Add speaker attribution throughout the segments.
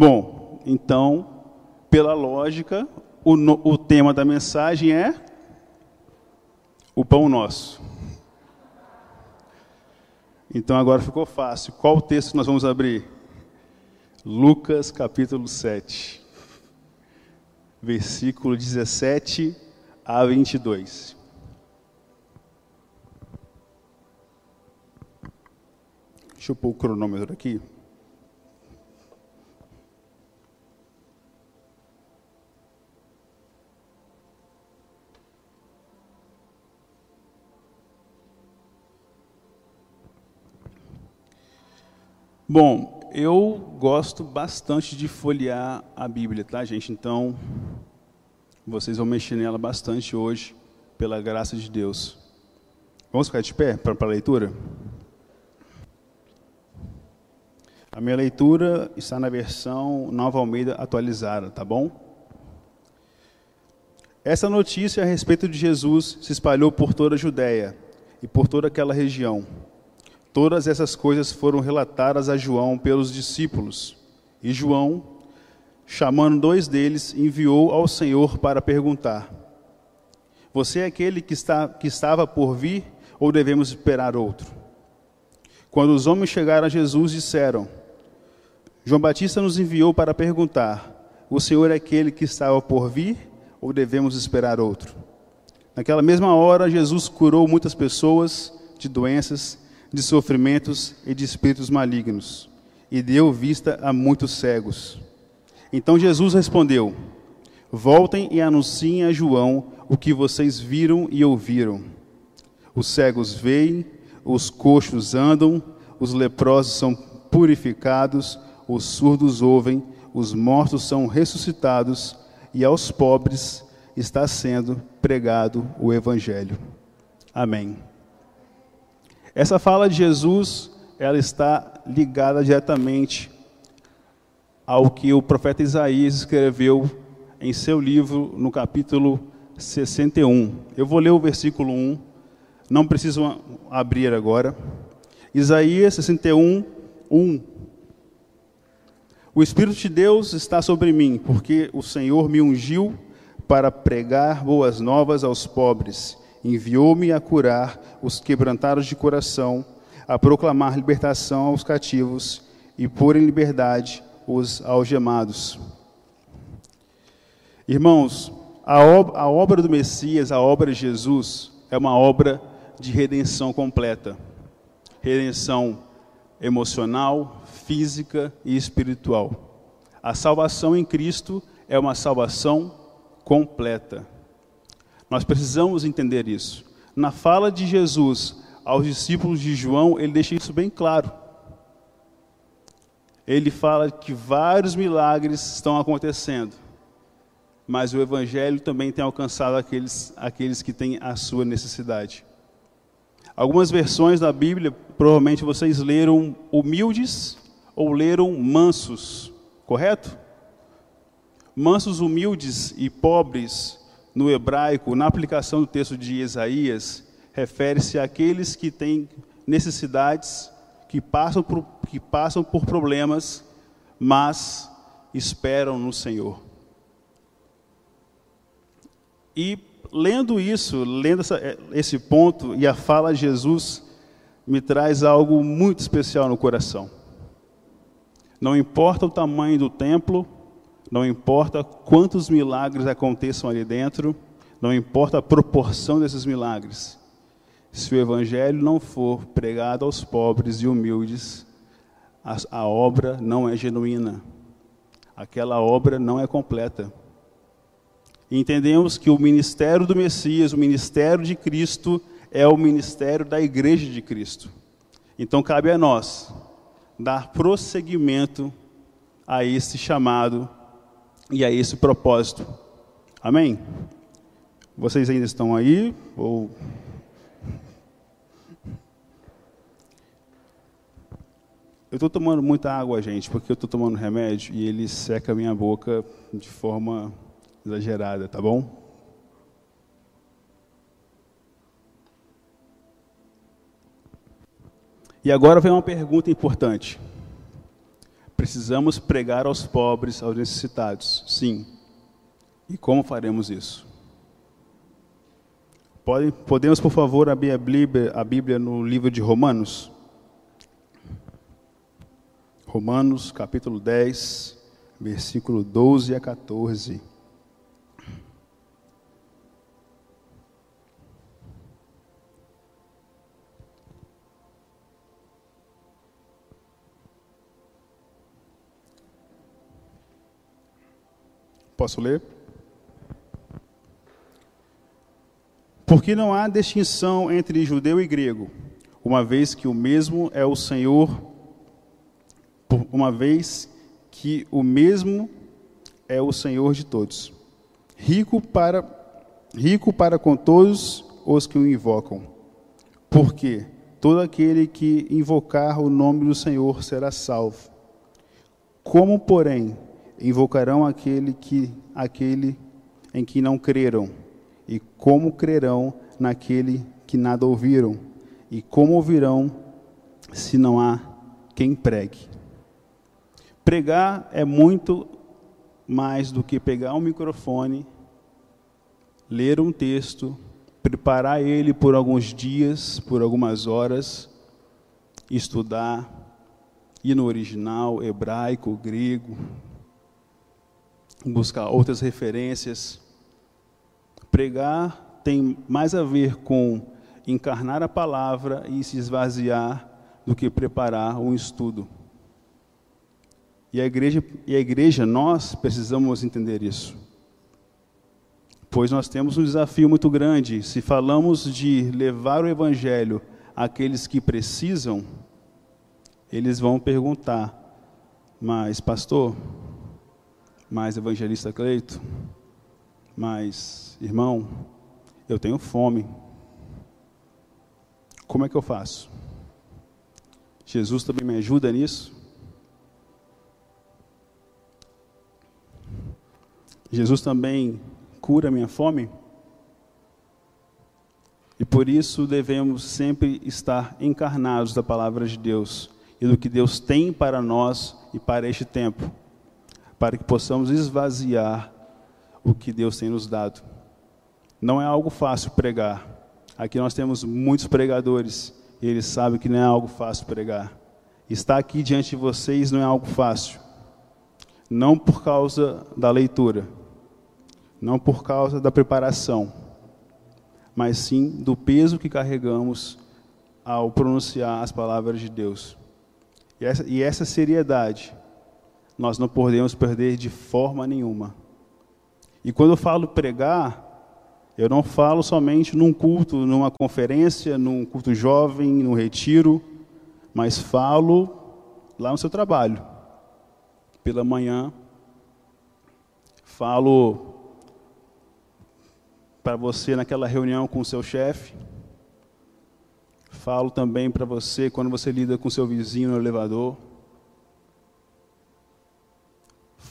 Speaker 1: Bom, então, pela lógica, o, no, o tema da mensagem é o pão nosso. Então agora ficou fácil. Qual texto nós vamos abrir? Lucas capítulo 7, versículo 17 a 22. Deixa eu pôr o cronômetro aqui. Bom, eu gosto bastante de folhear a Bíblia, tá, gente? Então, vocês vão mexer nela bastante hoje, pela graça de Deus. Vamos ficar de pé para a leitura? A minha leitura está na versão Nova Almeida atualizada, tá bom? Essa notícia a respeito de Jesus se espalhou por toda a Judéia e por toda aquela região. Todas essas coisas foram relatadas a João pelos discípulos. E João, chamando dois deles, enviou ao Senhor para perguntar: Você é aquele que, está, que estava por vir ou devemos esperar outro? Quando os homens chegaram a Jesus, disseram: João Batista nos enviou para perguntar: O Senhor é aquele que estava por vir ou devemos esperar outro? Naquela mesma hora, Jesus curou muitas pessoas de doenças de sofrimentos e de espíritos malignos, e deu vista a muitos cegos. Então Jesus respondeu: Voltem e anunciem a João o que vocês viram e ouviram. Os cegos veem, os coxos andam, os leprosos são purificados, os surdos ouvem, os mortos são ressuscitados, e aos pobres está sendo pregado o Evangelho. Amém. Essa fala de Jesus, ela está ligada diretamente ao que o profeta Isaías escreveu em seu livro, no capítulo 61. Eu vou ler o versículo 1, não preciso abrir agora. Isaías 61, 1. O Espírito de Deus está sobre mim, porque o Senhor me ungiu para pregar boas novas aos pobres enviou-me a curar os quebrantados de coração, a proclamar libertação aos cativos e pôr em liberdade os algemados. Irmãos, a, ob a obra do Messias, a obra de Jesus, é uma obra de redenção completa. Redenção emocional, física e espiritual. A salvação em Cristo é uma salvação completa. Nós precisamos entender isso. Na fala de Jesus aos discípulos de João, ele deixa isso bem claro. Ele fala que vários milagres estão acontecendo, mas o Evangelho também tem alcançado aqueles, aqueles que têm a sua necessidade. Algumas versões da Bíblia, provavelmente vocês leram humildes ou leram mansos, correto? Mansos, humildes e pobres no hebraico, na aplicação do texto de Isaías, refere-se àqueles que têm necessidades, que passam por, que passam por problemas, mas esperam no Senhor. E lendo isso, lendo essa, esse ponto e a fala de Jesus, me traz algo muito especial no coração. Não importa o tamanho do templo, não importa quantos milagres aconteçam ali dentro, não importa a proporção desses milagres. Se o evangelho não for pregado aos pobres e humildes, a, a obra não é genuína. Aquela obra não é completa. Entendemos que o ministério do Messias, o ministério de Cristo, é o ministério da igreja de Cristo. Então cabe a nós dar prosseguimento a esse chamado e a esse propósito. Amém? Vocês ainda estão aí? Ou... Eu estou tomando muita água, gente, porque eu estou tomando remédio e ele seca a minha boca de forma exagerada, tá bom? E agora vem uma pergunta importante. Precisamos pregar aos pobres, aos necessitados, sim. E como faremos isso? Pode, podemos, por favor, abrir a Bíblia, a Bíblia no livro de Romanos? Romanos, capítulo 10, versículo 12 a 14. Posso ler? Porque não há distinção entre judeu e grego, uma vez que o mesmo é o Senhor, uma vez que o mesmo é o Senhor de todos, rico para rico para com todos os que o invocam. Porque todo aquele que invocar o nome do Senhor será salvo. Como, porém, invocarão aquele que aquele em que não creram? E como crerão naquele que nada ouviram? E como ouvirão se não há quem pregue? Pregar é muito mais do que pegar um microfone, ler um texto, preparar ele por alguns dias, por algumas horas, estudar, ir no original, hebraico, grego, buscar outras referências. Pregar tem mais a ver com encarnar a palavra e se esvaziar do que preparar um estudo. E a igreja, e a igreja nós precisamos entender isso. Pois nós temos um desafio muito grande. Se falamos de levar o evangelho àqueles que precisam, eles vão perguntar: "Mas pastor, mas evangelista Cleito, mas irmão, eu tenho fome. Como é que eu faço? Jesus também me ajuda nisso? Jesus também cura minha fome? E por isso devemos sempre estar encarnados da palavra de Deus e do que Deus tem para nós e para este tempo para que possamos esvaziar o que Deus tem nos dado. Não é algo fácil pregar. Aqui nós temos muitos pregadores e eles sabem que não é algo fácil pregar. Estar aqui diante de vocês não é algo fácil. Não por causa da leitura, não por causa da preparação, mas sim do peso que carregamos ao pronunciar as palavras de Deus. E essa, e essa seriedade nós não podemos perder de forma nenhuma. E quando eu falo pregar, eu não falo somente num culto, numa conferência, num culto jovem, num retiro, mas falo lá no seu trabalho. Pela manhã, falo para você naquela reunião com o seu chefe. Falo também para você quando você lida com seu vizinho no elevador.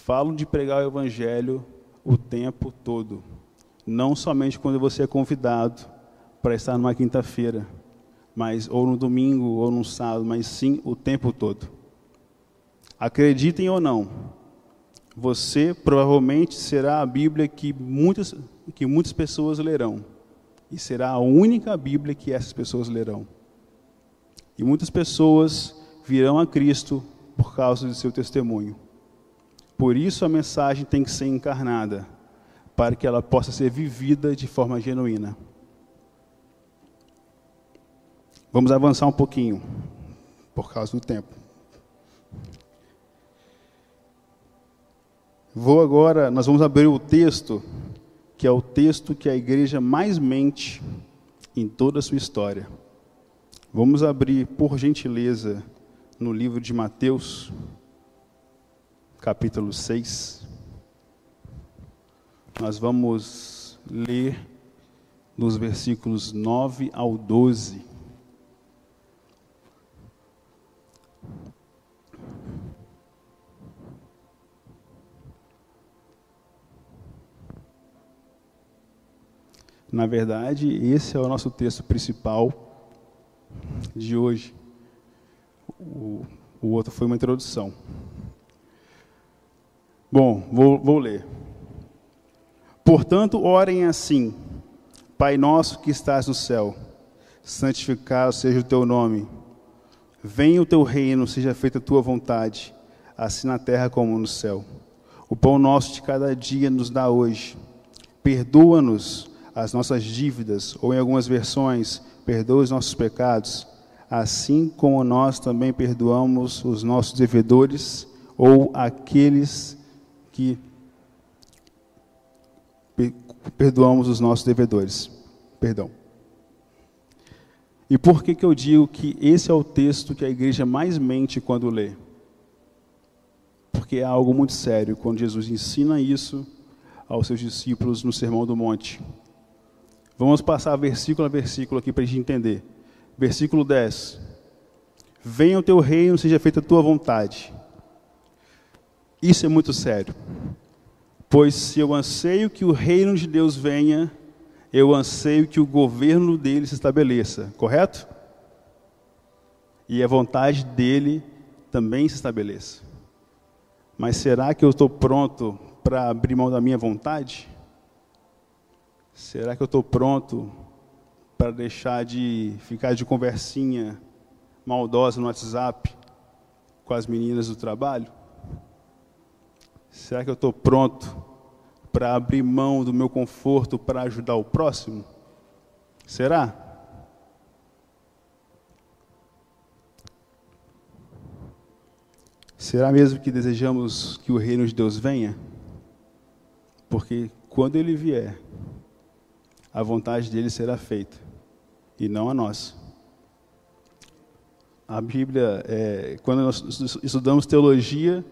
Speaker 1: Falo de pregar o Evangelho o tempo todo, não somente quando você é convidado para estar numa quinta-feira, mas ou no domingo ou no sábado, mas sim o tempo todo. Acreditem ou não, você provavelmente será a Bíblia que muitas, que muitas pessoas lerão. E será a única Bíblia que essas pessoas lerão. E muitas pessoas virão a Cristo por causa do seu testemunho. Por isso a mensagem tem que ser encarnada, para que ela possa ser vivida de forma genuína. Vamos avançar um pouquinho, por causa do tempo. Vou agora, nós vamos abrir o texto, que é o texto que a igreja mais mente em toda a sua história. Vamos abrir, por gentileza, no livro de Mateus capítulo 6. Nós vamos ler dos versículos 9 ao 12. Na verdade, esse é o nosso texto principal de hoje. O, o outro foi uma introdução. Bom, vou, vou ler. Portanto, orem assim: Pai nosso que estás no céu, santificado seja o teu nome. Venha o teu reino, seja feita a tua vontade, assim na terra como no céu. O pão nosso de cada dia nos dá hoje. Perdoa-nos as nossas dívidas, ou em algumas versões, perdoa os nossos pecados, assim como nós também perdoamos os nossos devedores ou aqueles que perdoamos os nossos devedores. Perdão. E por que, que eu digo que esse é o texto que a igreja mais mente quando lê? Porque é algo muito sério quando Jesus ensina isso aos seus discípulos no Sermão do Monte. Vamos passar versículo a versículo aqui para a gente entender. Versículo 10. Venha o teu reino, seja feita a tua vontade. Isso é muito sério. Pois se eu anseio que o reino de Deus venha, eu anseio que o governo dele se estabeleça, correto? E a vontade dele também se estabeleça. Mas será que eu estou pronto para abrir mão da minha vontade? Será que eu estou pronto para deixar de ficar de conversinha maldosa no WhatsApp com as meninas do trabalho? Será que eu estou pronto para abrir mão do meu conforto para ajudar o próximo? Será? Será mesmo que desejamos que o reino de Deus venha? Porque quando ele vier, a vontade dele será feita e não a nossa. A Bíblia, é, quando nós estudamos teologia,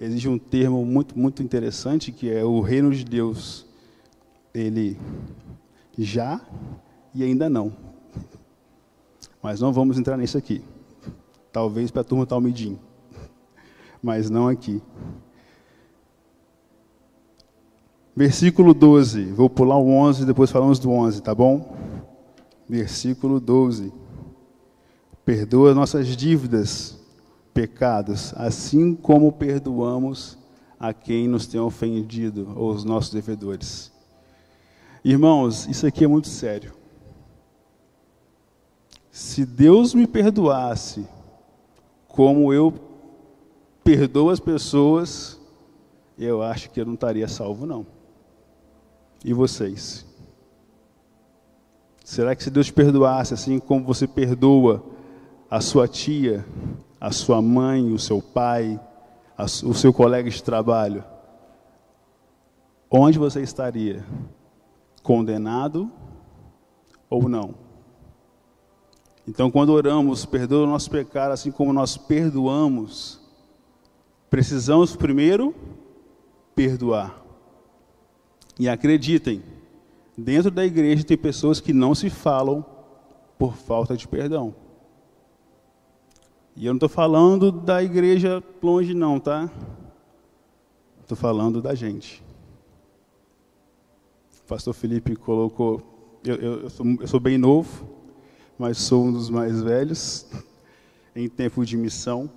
Speaker 1: existe um termo muito, muito interessante que é o reino de Deus. Ele já e ainda não. Mas não vamos entrar nisso aqui. Talvez para a turma Talmidim. Mas não aqui. Versículo 12. Vou pular o 11 e depois falamos do 11, tá bom? Versículo 12. Perdoa nossas dívidas pecados, assim como perdoamos a quem nos tem ofendido, ou os nossos devedores. Irmãos, isso aqui é muito sério. Se Deus me perdoasse como eu perdoo as pessoas, eu acho que eu não estaria salvo, não. E vocês? Será que se Deus perdoasse assim como você perdoa a sua tia, a sua mãe, o seu pai, a, o seu colega de trabalho, onde você estaria? Condenado ou não? Então, quando oramos, perdoa o nosso pecado, assim como nós perdoamos, precisamos primeiro perdoar. E acreditem, dentro da igreja tem pessoas que não se falam por falta de perdão. E eu não estou falando da igreja longe, não, tá? Estou falando da gente. O pastor Felipe colocou. Eu, eu, eu, sou, eu sou bem novo, mas sou um dos mais velhos em tempo de missão.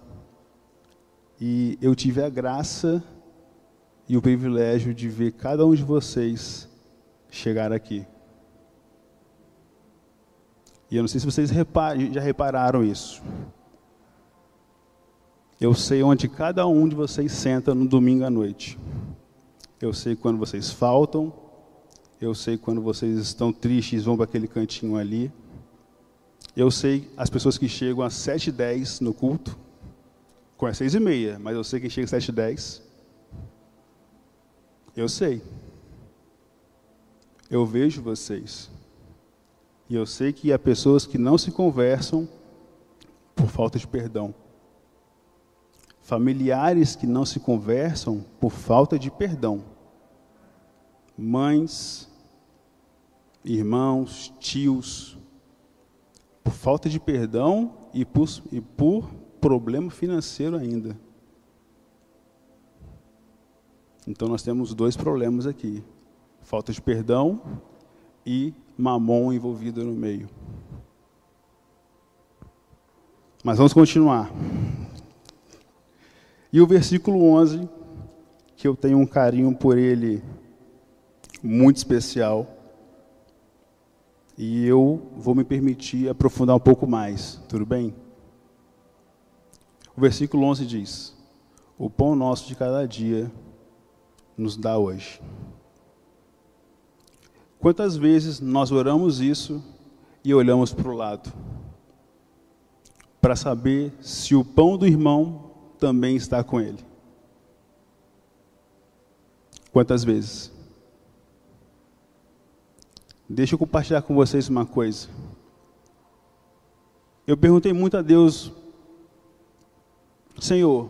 Speaker 1: E eu tive a graça e o privilégio de ver cada um de vocês chegar aqui. E eu não sei se vocês já repararam isso. Eu sei onde cada um de vocês senta no domingo à noite. Eu sei quando vocês faltam. Eu sei quando vocês estão tristes, vão para aquele cantinho ali. Eu sei as pessoas que chegam às sete e dez no culto. Com as e meia, mas eu sei quem chega às sete e dez. Eu sei. Eu vejo vocês. E eu sei que há pessoas que não se conversam por falta de perdão familiares que não se conversam por falta de perdão, mães, irmãos, tios, por falta de perdão e por, e por problema financeiro ainda. Então nós temos dois problemas aqui: falta de perdão e mamon envolvido no meio. Mas vamos continuar. E o versículo 11 que eu tenho um carinho por ele muito especial. E eu vou me permitir aprofundar um pouco mais, tudo bem? O versículo 11 diz: O pão nosso de cada dia nos dá hoje. Quantas vezes nós oramos isso e olhamos para o lado? Para saber se o pão do irmão também está com ele. Quantas vezes? Deixa eu compartilhar com vocês uma coisa. Eu perguntei muito a Deus, Senhor,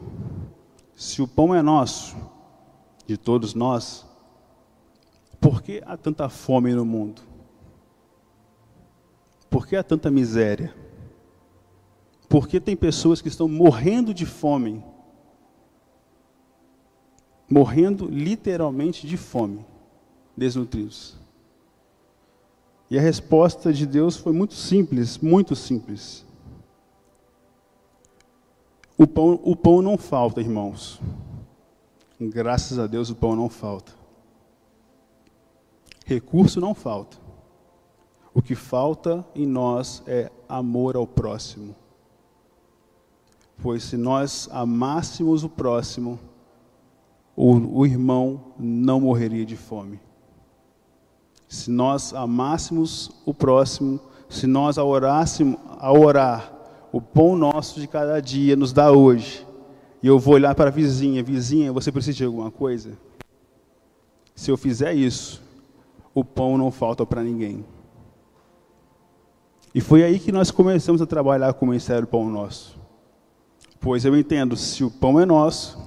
Speaker 1: se o pão é nosso, de todos nós, por que há tanta fome no mundo? Por que há tanta miséria? Por que tem pessoas que estão morrendo de fome? Morrendo literalmente de fome, desnutridos. E a resposta de Deus foi muito simples, muito simples. O pão, o pão não falta, irmãos. Graças a Deus o pão não falta. Recurso não falta. O que falta em nós é amor ao próximo. Pois se nós amássemos o próximo, o, o irmão não morreria de fome. Se nós amássemos o próximo, se nós orássemos, a orar, o pão nosso de cada dia nos dá hoje, e eu vou olhar para a vizinha, vizinha, você precisa de alguma coisa? Se eu fizer isso, o pão não falta para ninguém. E foi aí que nós começamos a trabalhar com o Ministério Pão Nosso. Pois eu entendo, se o pão é nosso,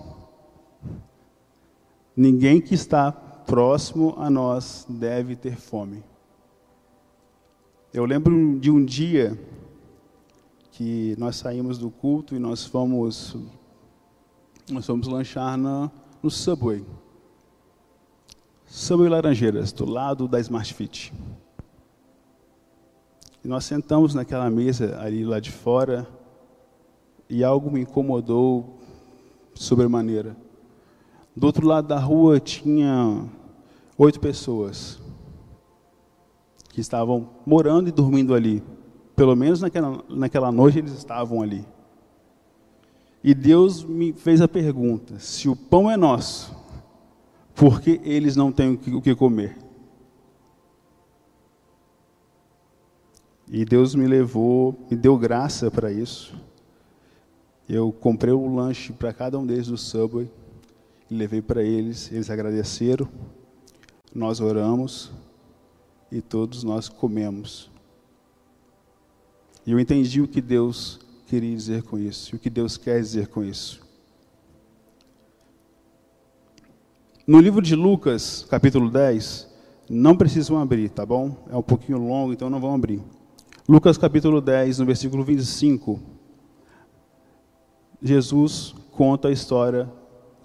Speaker 1: ninguém que está próximo a nós deve ter fome. Eu lembro de um dia que nós saímos do culto e nós fomos nós fomos lanchar na, no Subway. Subway Laranjeiras, do lado da Smart Fit. E nós sentamos naquela mesa ali lá de fora e algo me incomodou sobremaneira. Do outro lado da rua tinha oito pessoas que estavam morando e dormindo ali. Pelo menos naquela, naquela noite eles estavam ali. E Deus me fez a pergunta: se o pão é nosso, porque eles não têm o que comer. E Deus me levou, me deu graça para isso. Eu comprei o um lanche para cada um deles do Subway, e levei para eles, eles agradeceram, nós oramos e todos nós comemos. E eu entendi o que Deus queria dizer com isso e o que Deus quer dizer com isso. No livro de Lucas, capítulo 10, não precisam abrir, tá bom? É um pouquinho longo, então não vão abrir. Lucas capítulo 10, no versículo 25, Jesus conta a história,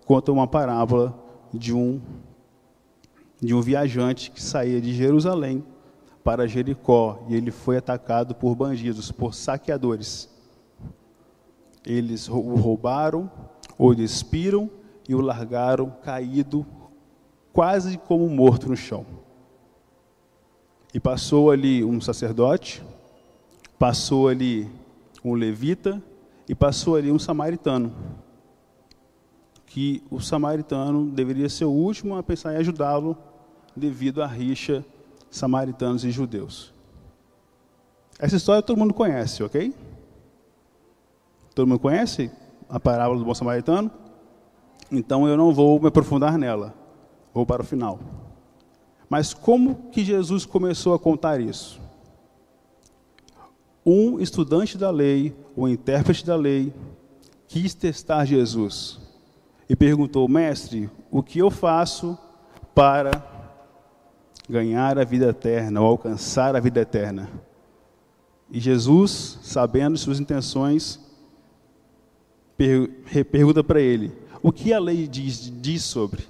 Speaker 1: conta uma parábola de um de um viajante que saía de Jerusalém para Jericó e ele foi atacado por bandidos, por saqueadores. Eles o roubaram, o despiram e o largaram caído, quase como morto no chão. E passou ali um sacerdote, passou ali um levita e passou ali um samaritano. Que o samaritano deveria ser o último a pensar em ajudá-lo devido à rixa samaritanos e judeus. Essa história todo mundo conhece, ok? Todo mundo conhece a parábola do bom samaritano? Então eu não vou me aprofundar nela. Vou para o final. Mas como que Jesus começou a contar isso? Um estudante da lei, um intérprete da lei, quis testar Jesus e perguntou: Mestre, o que eu faço para ganhar a vida eterna ou alcançar a vida eterna? E Jesus, sabendo suas intenções, pergunta para ele: O que a lei diz, diz sobre?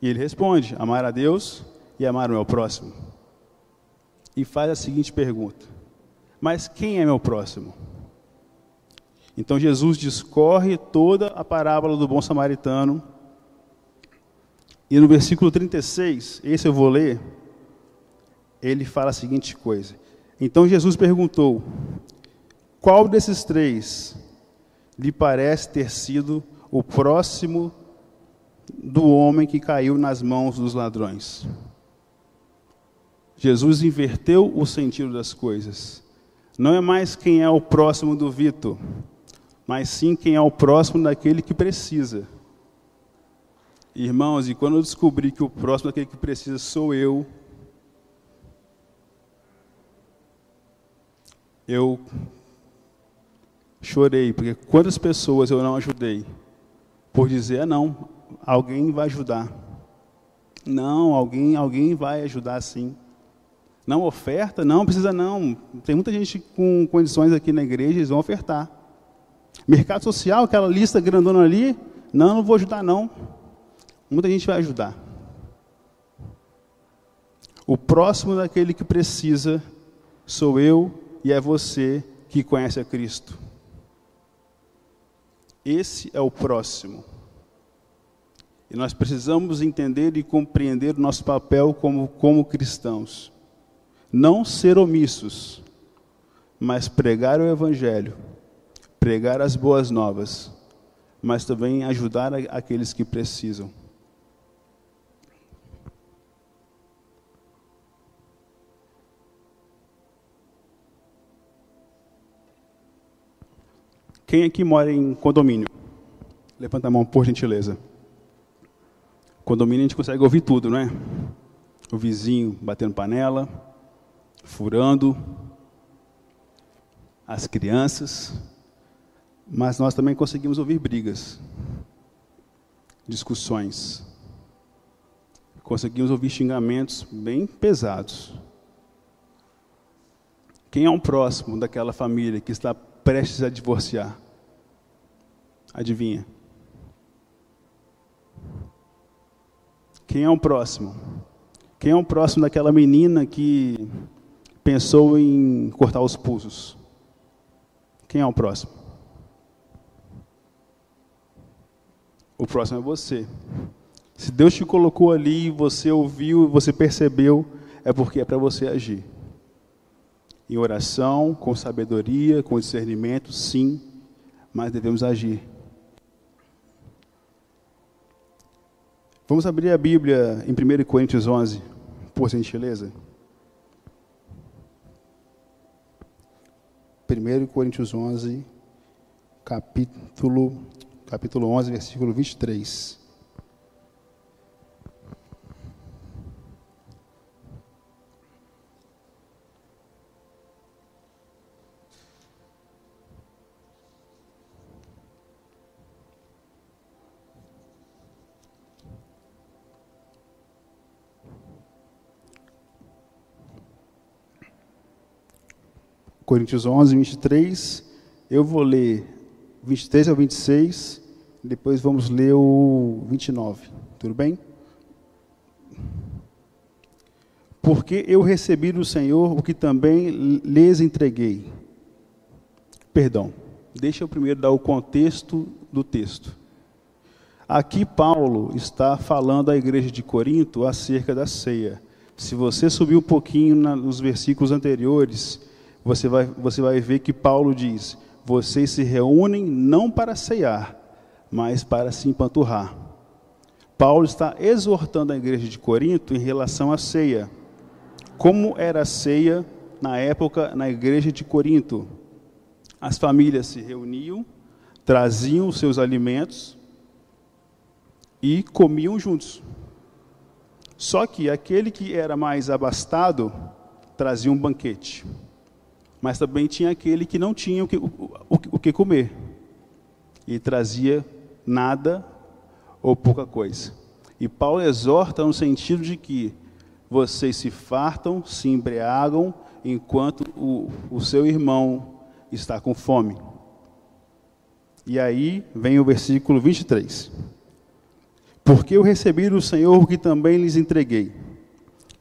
Speaker 1: E ele responde: Amar a Deus e amar o meu próximo. E faz a seguinte pergunta: Mas quem é meu próximo? Então Jesus discorre toda a parábola do bom samaritano E no versículo 36, esse eu vou ler, ele fala a seguinte coisa: Então Jesus perguntou: Qual desses três lhe parece ter sido o próximo do homem que caiu nas mãos dos ladrões? Jesus inverteu o sentido das coisas. Não é mais quem é o próximo do Vitor, mas sim quem é o próximo daquele que precisa. Irmãos, e quando eu descobri que o próximo daquele que precisa sou eu, eu chorei, porque quantas pessoas eu não ajudei por dizer, ah, não, alguém vai ajudar. Não, alguém, alguém vai ajudar sim. Não oferta? Não, precisa não. Tem muita gente com condições aqui na igreja, eles vão ofertar. Mercado social, aquela lista grandona ali, não, não vou ajudar não. Muita gente vai ajudar. O próximo daquele que precisa sou eu e é você que conhece a Cristo. Esse é o próximo. E nós precisamos entender e compreender o nosso papel como, como cristãos. Não ser omissos, mas pregar o Evangelho, pregar as boas novas, mas também ajudar aqueles que precisam. Quem aqui mora em condomínio? Levanta a mão, por gentileza. Condomínio a gente consegue ouvir tudo, não é? O vizinho batendo panela, furando, as crianças, mas nós também conseguimos ouvir brigas, discussões, conseguimos ouvir xingamentos bem pesados. Quem é um próximo daquela família que está prestes a divorciar? Adivinha? Quem é o próximo? Quem é o próximo daquela menina que pensou em cortar os pulsos? Quem é o próximo? O próximo é você. Se Deus te colocou ali, você ouviu, você percebeu, é porque é para você agir. Em oração, com sabedoria, com discernimento, sim, mas devemos agir. Vamos abrir a Bíblia em 1 Coríntios 11, por gentileza. 1 Coríntios 11, capítulo, capítulo 11, versículo 23. Coríntios 11, 23. Eu vou ler 23 ao 26, depois vamos ler o 29. Tudo bem? Porque eu recebi do Senhor o que também lhes entreguei. Perdão, deixa eu primeiro dar o contexto do texto. Aqui Paulo está falando à igreja de Corinto acerca da ceia. Se você subir um pouquinho nos versículos anteriores, você vai, você vai ver que Paulo diz: vocês se reúnem não para ceiar, mas para se empanturrar. Paulo está exortando a igreja de Corinto em relação à ceia. Como era a ceia na época na igreja de Corinto? As famílias se reuniam, traziam os seus alimentos e comiam juntos. Só que aquele que era mais abastado trazia um banquete mas também tinha aquele que não tinha o que, o, o, o que comer e trazia nada ou pouca coisa. E Paulo exorta no sentido de que vocês se fartam, se embriagam, enquanto o, o seu irmão está com fome. E aí vem o versículo 23. Porque eu recebi do Senhor o que também lhes entreguei,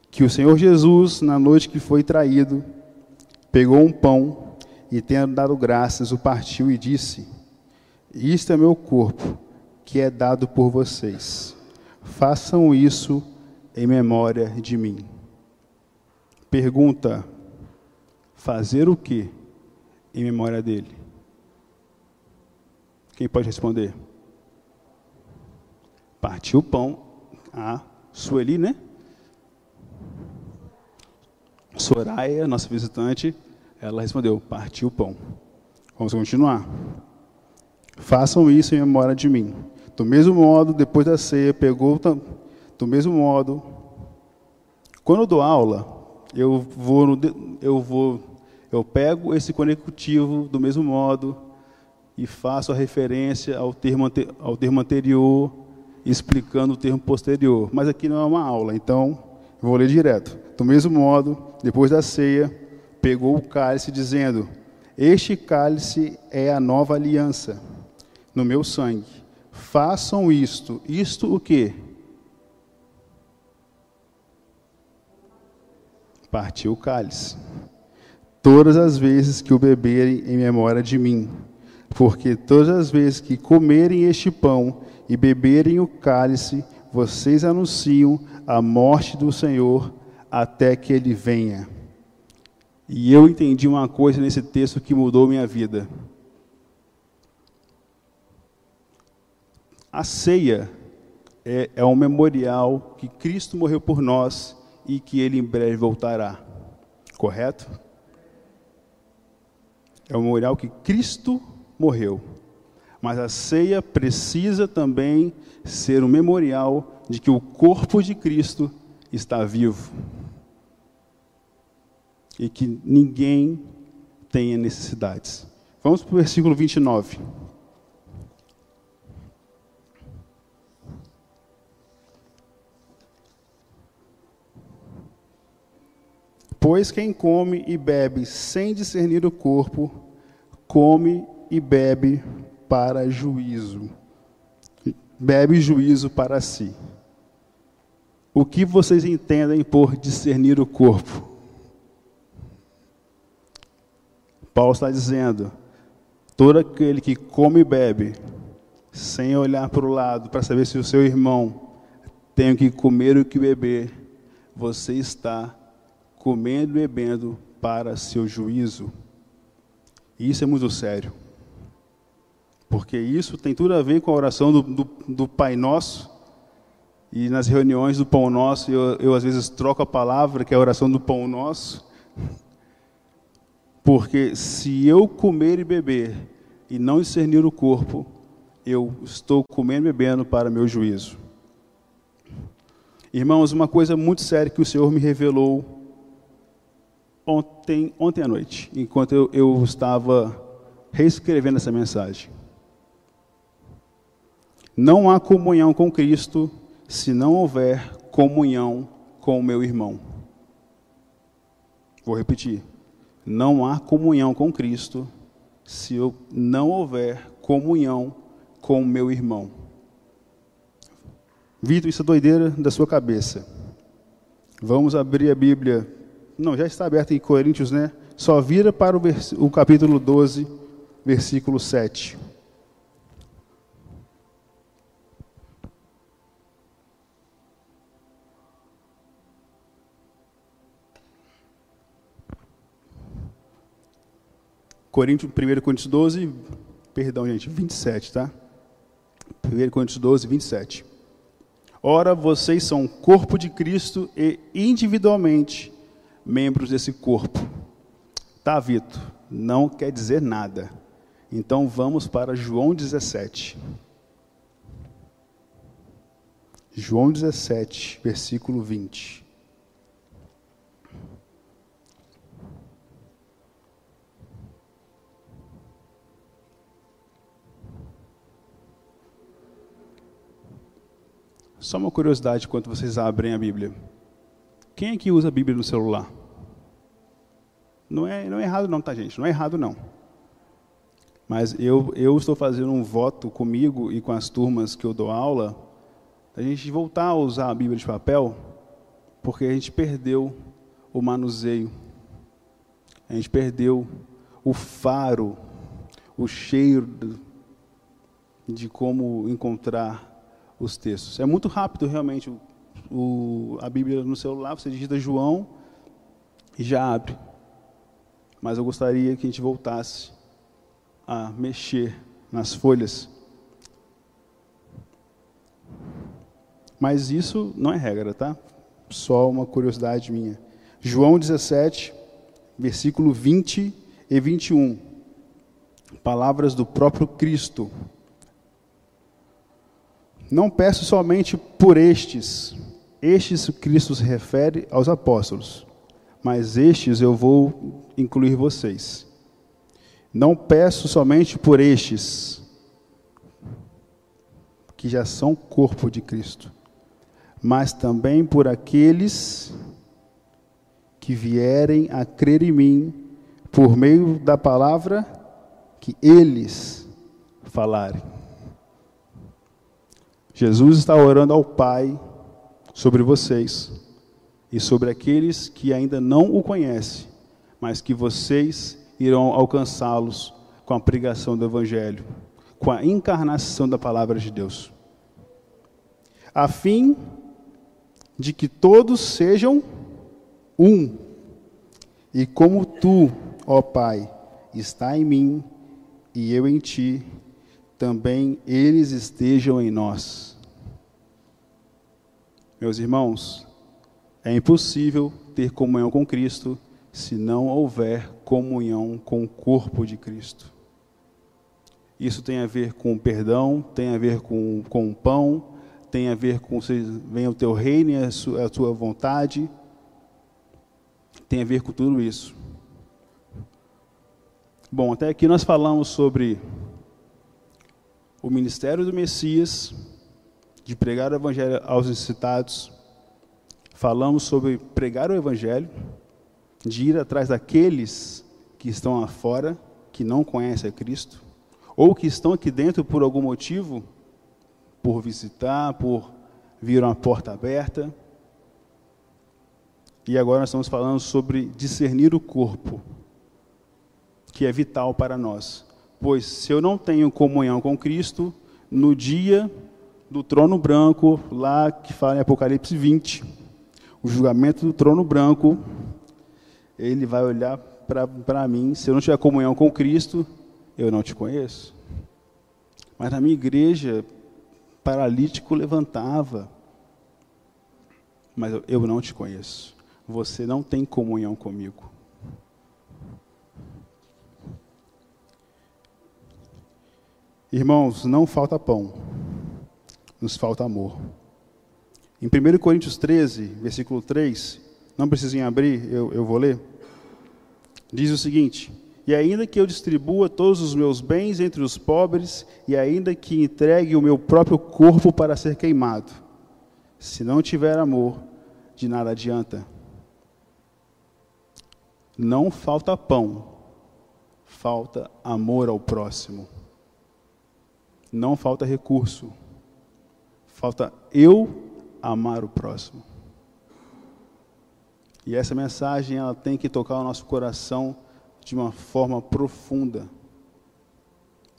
Speaker 1: que o Senhor Jesus, na noite que foi traído, pegou um pão e, tendo dado graças, o partiu e disse: Isto é meu corpo, que é dado por vocês. Façam isso em memória de mim. Pergunta: fazer o que em memória dele? Quem pode responder? Partiu o pão. A Sueli, né? Soraya, nossa visitante, ela respondeu: partiu o pão. Vamos continuar. Façam isso em memória de mim. Do mesmo modo, depois da ceia, pegou do mesmo modo. Quando eu dou aula, eu vou, no, eu vou, eu pego esse conectivo do mesmo modo e faço a referência ao termo, ao termo anterior, explicando o termo posterior. Mas aqui não é uma aula, então vou ler direto. Do mesmo modo, depois da ceia, pegou o cálice, dizendo: Este cálice é a nova aliança no meu sangue. Façam isto. Isto o quê? Partiu o cálice. Todas as vezes que o beberem em memória de mim, porque todas as vezes que comerem este pão e beberem o cálice, vocês anunciam a morte do Senhor até que ele venha. E eu entendi uma coisa nesse texto que mudou minha vida. A ceia é, é um memorial que Cristo morreu por nós e que ele em breve voltará. Correto? É um memorial que Cristo morreu. Mas a ceia precisa também ser um memorial de que o corpo de Cristo está vivo. E que ninguém tenha necessidades. Vamos para o versículo 29. Pois quem come e bebe sem discernir o corpo, come e bebe para juízo. Bebe juízo para si. O que vocês entendem por discernir o corpo? Paulo está dizendo: todo aquele que come e bebe, sem olhar para o lado para saber se o seu irmão tem o que comer ou o que beber, você está comendo e bebendo para seu juízo. E isso é muito sério. Porque isso tem tudo a ver com a oração do, do, do Pai Nosso. E nas reuniões do Pão Nosso, eu, eu às vezes troco a palavra, que é a oração do Pão Nosso. Porque se eu comer e beber e não discernir o corpo, eu estou comendo e bebendo para meu juízo. Irmãos, uma coisa muito séria que o Senhor me revelou ontem, ontem à noite, enquanto eu, eu estava reescrevendo essa mensagem. Não há comunhão com Cristo se não houver comunhão com o meu irmão. Vou repetir. Não há comunhão com Cristo se eu não houver comunhão com o meu irmão. Vitor, isso é doideira da sua cabeça. Vamos abrir a Bíblia não, já está aberto em Coríntios, né? Só vira para o, o capítulo 12, versículo 7. Coríntios, 1 Coríntios 12, perdão, gente, 27, tá? 1 Coríntios 12, 27. Ora, vocês são corpo de Cristo e individualmente membros desse corpo. Tá, Vitor, não quer dizer nada. Então vamos para João 17. João 17, versículo 20. Só uma curiosidade enquanto vocês abrem a Bíblia. Quem é que usa a Bíblia no celular? Não é, não é errado não, tá gente? Não é errado não. Mas eu, eu estou fazendo um voto comigo e com as turmas que eu dou aula, a gente voltar a usar a Bíblia de papel, porque a gente perdeu o manuseio. A gente perdeu o faro, o cheiro de como encontrar os textos. É muito rápido, realmente, o, o, a Bíblia no celular, você digita João e já abre. Mas eu gostaria que a gente voltasse a mexer nas folhas. Mas isso não é regra, tá? Só uma curiosidade minha. João 17, versículo 20 e 21. Palavras do próprio Cristo. Não peço somente por estes, estes Cristo se refere aos apóstolos, mas estes eu vou incluir vocês. Não peço somente por estes, que já são corpo de Cristo, mas também por aqueles que vierem a crer em mim por meio da palavra que eles falarem. Jesus está orando ao Pai sobre vocês e sobre aqueles que ainda não o conhecem, mas que vocês irão alcançá-los com a pregação do Evangelho, com a encarnação da palavra de Deus, a fim de que todos sejam um, e como tu, ó Pai, está em mim e eu em ti, também eles estejam em nós meus irmãos, é impossível ter comunhão com Cristo se não houver comunhão com o corpo de Cristo. Isso tem a ver com o perdão, tem a ver com, com o pão, tem a ver com venha o teu reino e a sua, a tua vontade, tem a ver com tudo isso. Bom, até aqui nós falamos sobre o ministério do Messias, de pregar o Evangelho aos necessitados, falamos sobre pregar o Evangelho, de ir atrás daqueles que estão lá fora, que não conhecem a Cristo, ou que estão aqui dentro por algum motivo, por visitar, por vir uma porta aberta. E agora nós estamos falando sobre discernir o corpo, que é vital para nós. Pois se eu não tenho comunhão com Cristo, no dia do trono branco, lá que fala em Apocalipse 20, o julgamento do trono branco, ele vai olhar para mim, se eu não tiver comunhão com Cristo, eu não te conheço. Mas na minha igreja, paralítico levantava, mas eu não te conheço. Você não tem comunhão comigo. Irmãos, não falta pão nos falta amor. Em 1 Coríntios 13, versículo 3, não precisem abrir, eu, eu vou ler. Diz o seguinte: E ainda que eu distribua todos os meus bens entre os pobres, e ainda que entregue o meu próprio corpo para ser queimado, se não tiver amor, de nada adianta. Não falta pão, falta amor ao próximo. Não falta recurso, Falta eu amar o próximo. E essa mensagem ela tem que tocar o nosso coração de uma forma profunda.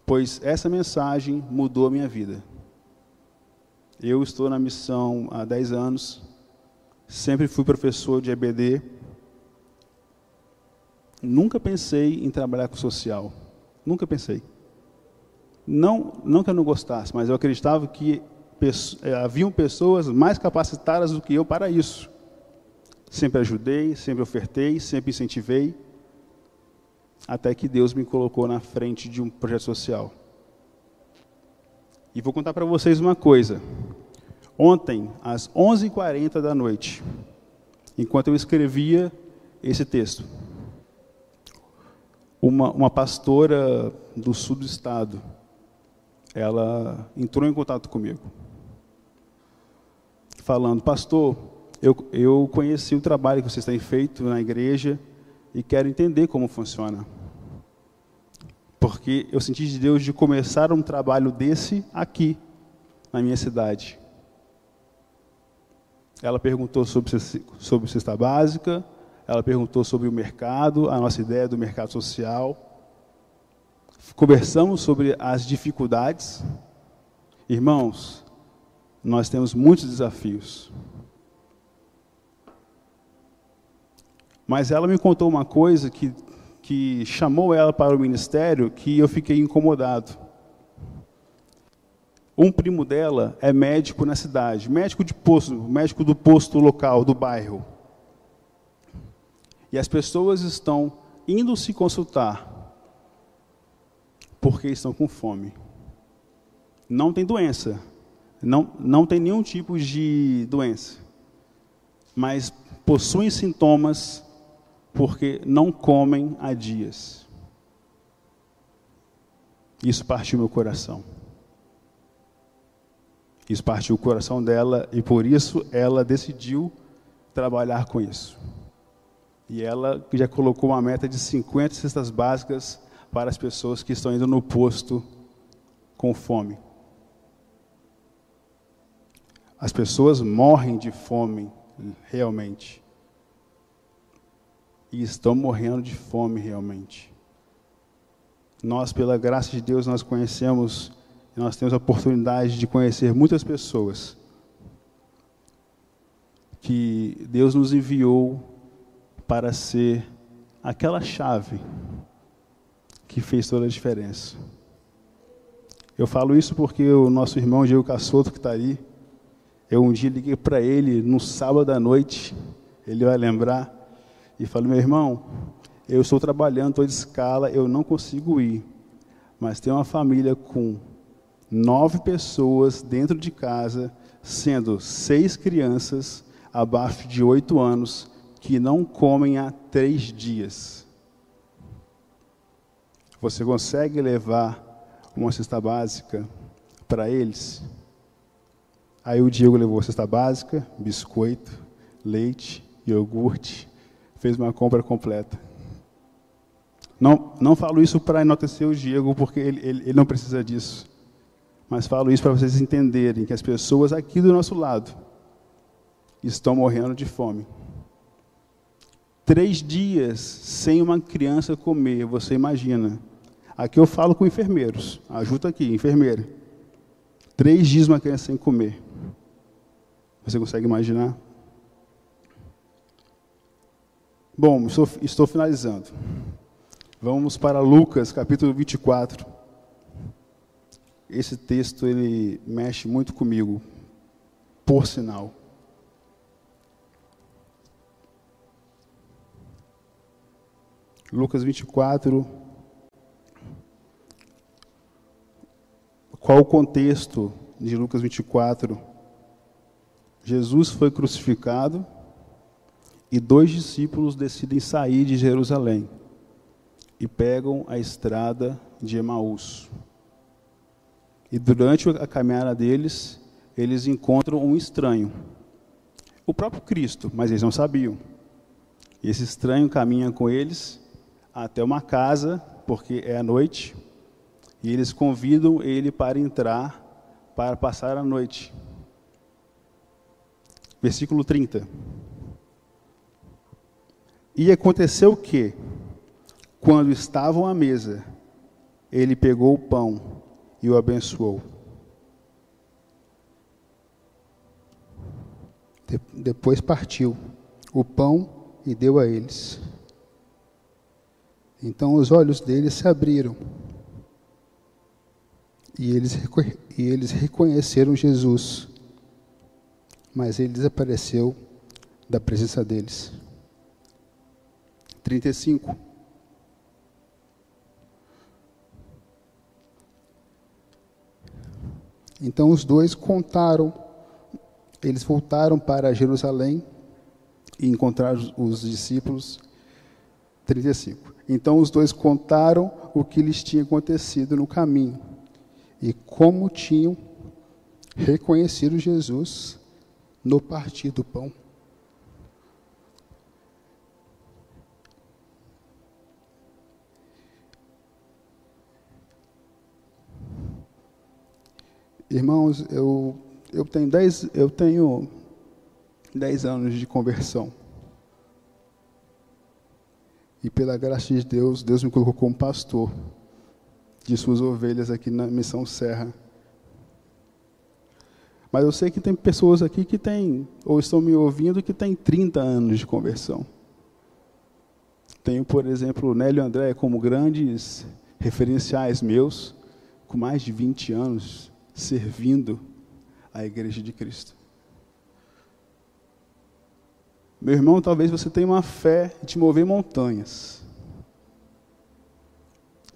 Speaker 1: Pois essa mensagem mudou a minha vida. Eu estou na missão há 10 anos, sempre fui professor de EBD. Nunca pensei em trabalhar com social. Nunca pensei. Não, não que eu não gostasse, mas eu acreditava que é, haviam pessoas mais capacitadas do que eu para isso. Sempre ajudei, sempre ofertei, sempre incentivei, até que Deus me colocou na frente de um projeto social. E vou contar para vocês uma coisa. Ontem, às 11h40 da noite, enquanto eu escrevia esse texto, uma, uma pastora do sul do estado, ela entrou em contato comigo falando, pastor, eu, eu conheci o trabalho que vocês têm feito na igreja e quero entender como funciona. Porque eu senti de Deus de começar um trabalho desse aqui, na minha cidade. Ela perguntou sobre, sobre cesta básica, ela perguntou sobre o mercado, a nossa ideia do mercado social. Conversamos sobre as dificuldades. Irmãos, nós temos muitos desafios. Mas ela me contou uma coisa que, que chamou ela para o ministério que eu fiquei incomodado. Um primo dela é médico na cidade, médico de posto, médico do posto local, do bairro. E as pessoas estão indo se consultar porque estão com fome. Não tem doença, não, não tem nenhum tipo de doença, mas possuem sintomas porque não comem há dias. Isso partiu meu coração. Isso partiu o coração dela e por isso ela decidiu trabalhar com isso. E ela já colocou uma meta de 50 cestas básicas para as pessoas que estão indo no posto com fome. As pessoas morrem de fome realmente. E estão morrendo de fome realmente. Nós, pela graça de Deus, nós conhecemos nós temos a oportunidade de conhecer muitas pessoas que Deus nos enviou para ser aquela chave que fez toda a diferença. Eu falo isso porque o nosso irmão Diego Cassoto, que está aí, eu um dia liguei para ele no sábado à noite, ele vai lembrar, e falei, meu irmão, eu estou trabalhando, estou de escala, eu não consigo ir, mas tem uma família com nove pessoas dentro de casa, sendo seis crianças abaixo de oito anos que não comem há três dias. Você consegue levar uma cesta básica para eles? Aí o Diego levou cesta básica, biscoito, leite, iogurte, fez uma compra completa. Não, não falo isso para enaltecer o Diego, porque ele, ele, ele não precisa disso. Mas falo isso para vocês entenderem que as pessoas aqui do nosso lado estão morrendo de fome. Três dias sem uma criança comer, você imagina. Aqui eu falo com enfermeiros. Ajuda aqui, enfermeira. Três dias uma criança sem comer. Você consegue imaginar? Bom, estou, estou finalizando. Vamos para Lucas, capítulo 24. Esse texto ele mexe muito comigo, por sinal. Lucas 24. Qual o contexto de Lucas 24? Jesus foi crucificado e dois discípulos decidem sair de Jerusalém e pegam a estrada de Emaús. E durante a caminhada deles, eles encontram um estranho. O próprio Cristo, mas eles não sabiam. E esse estranho caminha com eles até uma casa, porque é a noite, e eles convidam ele para entrar para passar a noite. Versículo 30. E aconteceu que, quando estavam à mesa, ele pegou o pão e o abençoou. De depois partiu o pão e deu a eles. Então os olhos deles se abriram e eles, e eles reconheceram Jesus, mas ele desapareceu da presença deles. 35. Então os dois contaram, eles voltaram para Jerusalém e encontraram os discípulos. 35. Então os dois contaram o que lhes tinha acontecido no caminho e como tinham reconhecido Jesus no partir do pão. Irmãos, eu, eu tenho dez, eu tenho dez anos de conversão. E pela graça de Deus, Deus me colocou como pastor de suas ovelhas aqui na Missão Serra. Mas eu sei que tem pessoas aqui que têm, ou estão me ouvindo, que têm 30 anos de conversão. Tenho, por exemplo, Nélio e André como grandes referenciais meus, com mais de 20 anos servindo a Igreja de Cristo. Meu irmão, talvez você tenha uma fé de mover montanhas.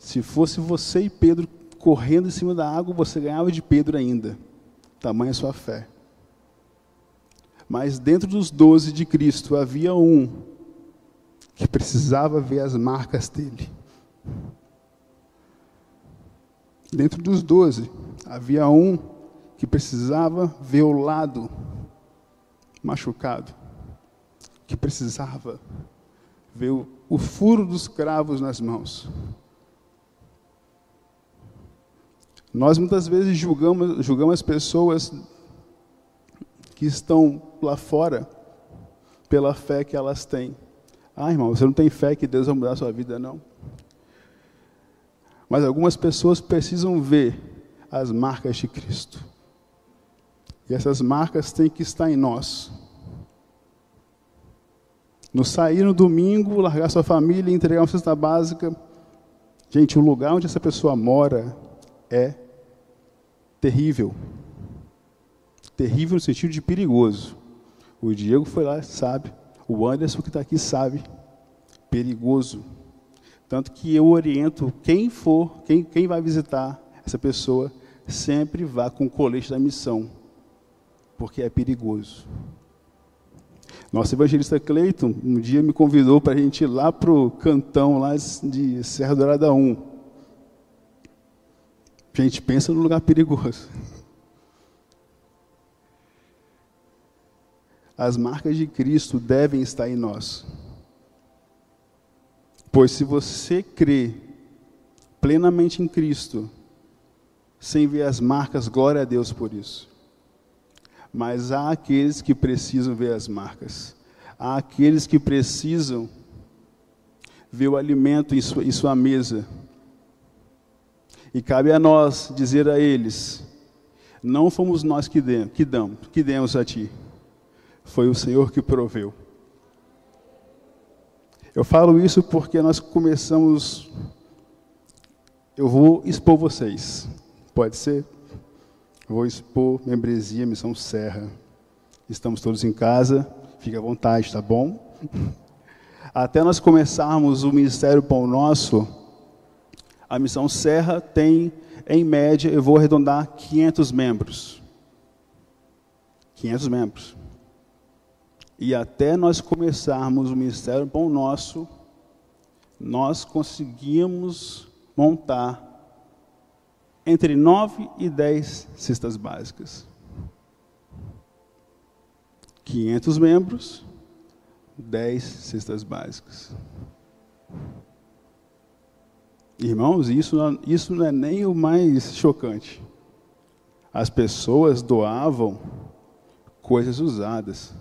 Speaker 1: Se fosse você e Pedro correndo em cima da água, você ganhava de Pedro ainda. Tamanha sua fé. Mas dentro dos doze de Cristo havia um que precisava ver as marcas dele. Dentro dos doze havia um que precisava ver o lado machucado, que precisava ver o, o furo dos cravos nas mãos. Nós muitas vezes julgamos, julgamos as pessoas que estão lá fora pela fé que elas têm. Ah, irmão, você não tem fé que Deus vai mudar a sua vida, não. Mas algumas pessoas precisam ver as marcas de Cristo. E essas marcas têm que estar em nós. No sair no domingo, largar sua família, entregar uma cesta básica. Gente, o lugar onde essa pessoa mora é terrível. Terrível no sentido de perigoso. O Diego foi lá, sabe. O Anderson que está aqui sabe. Perigoso. Tanto que eu oriento quem for, quem, quem vai visitar essa pessoa, sempre vá com o colete da missão, porque é perigoso. Nosso evangelista Cleiton um dia me convidou para a gente ir lá para o cantão lá de Serra Dourada 1. Gente, pensa no lugar perigoso. As marcas de Cristo devem estar em nós. Pois se você crê plenamente em Cristo, sem ver as marcas, glória a Deus por isso. Mas há aqueles que precisam ver as marcas. Há aqueles que precisam ver o alimento em sua, em sua mesa e cabe a nós dizer a eles: não fomos nós que demos, que damos, que demos a ti. Foi o Senhor que proveu. Eu falo isso porque nós começamos. Eu vou expor vocês. Pode ser? vou expor membresia, missão Serra. Estamos todos em casa. Fique à vontade, tá bom? Até nós começarmos o Ministério Pão Nosso, a missão Serra tem, em média, eu vou arredondar 500 membros. 500 membros. E até nós começarmos o Ministério Pão Nosso, nós conseguimos montar entre 9 e 10 cestas básicas. 500 membros, 10 cestas básicas. Irmãos, isso, isso não é nem o mais chocante. As pessoas doavam coisas usadas.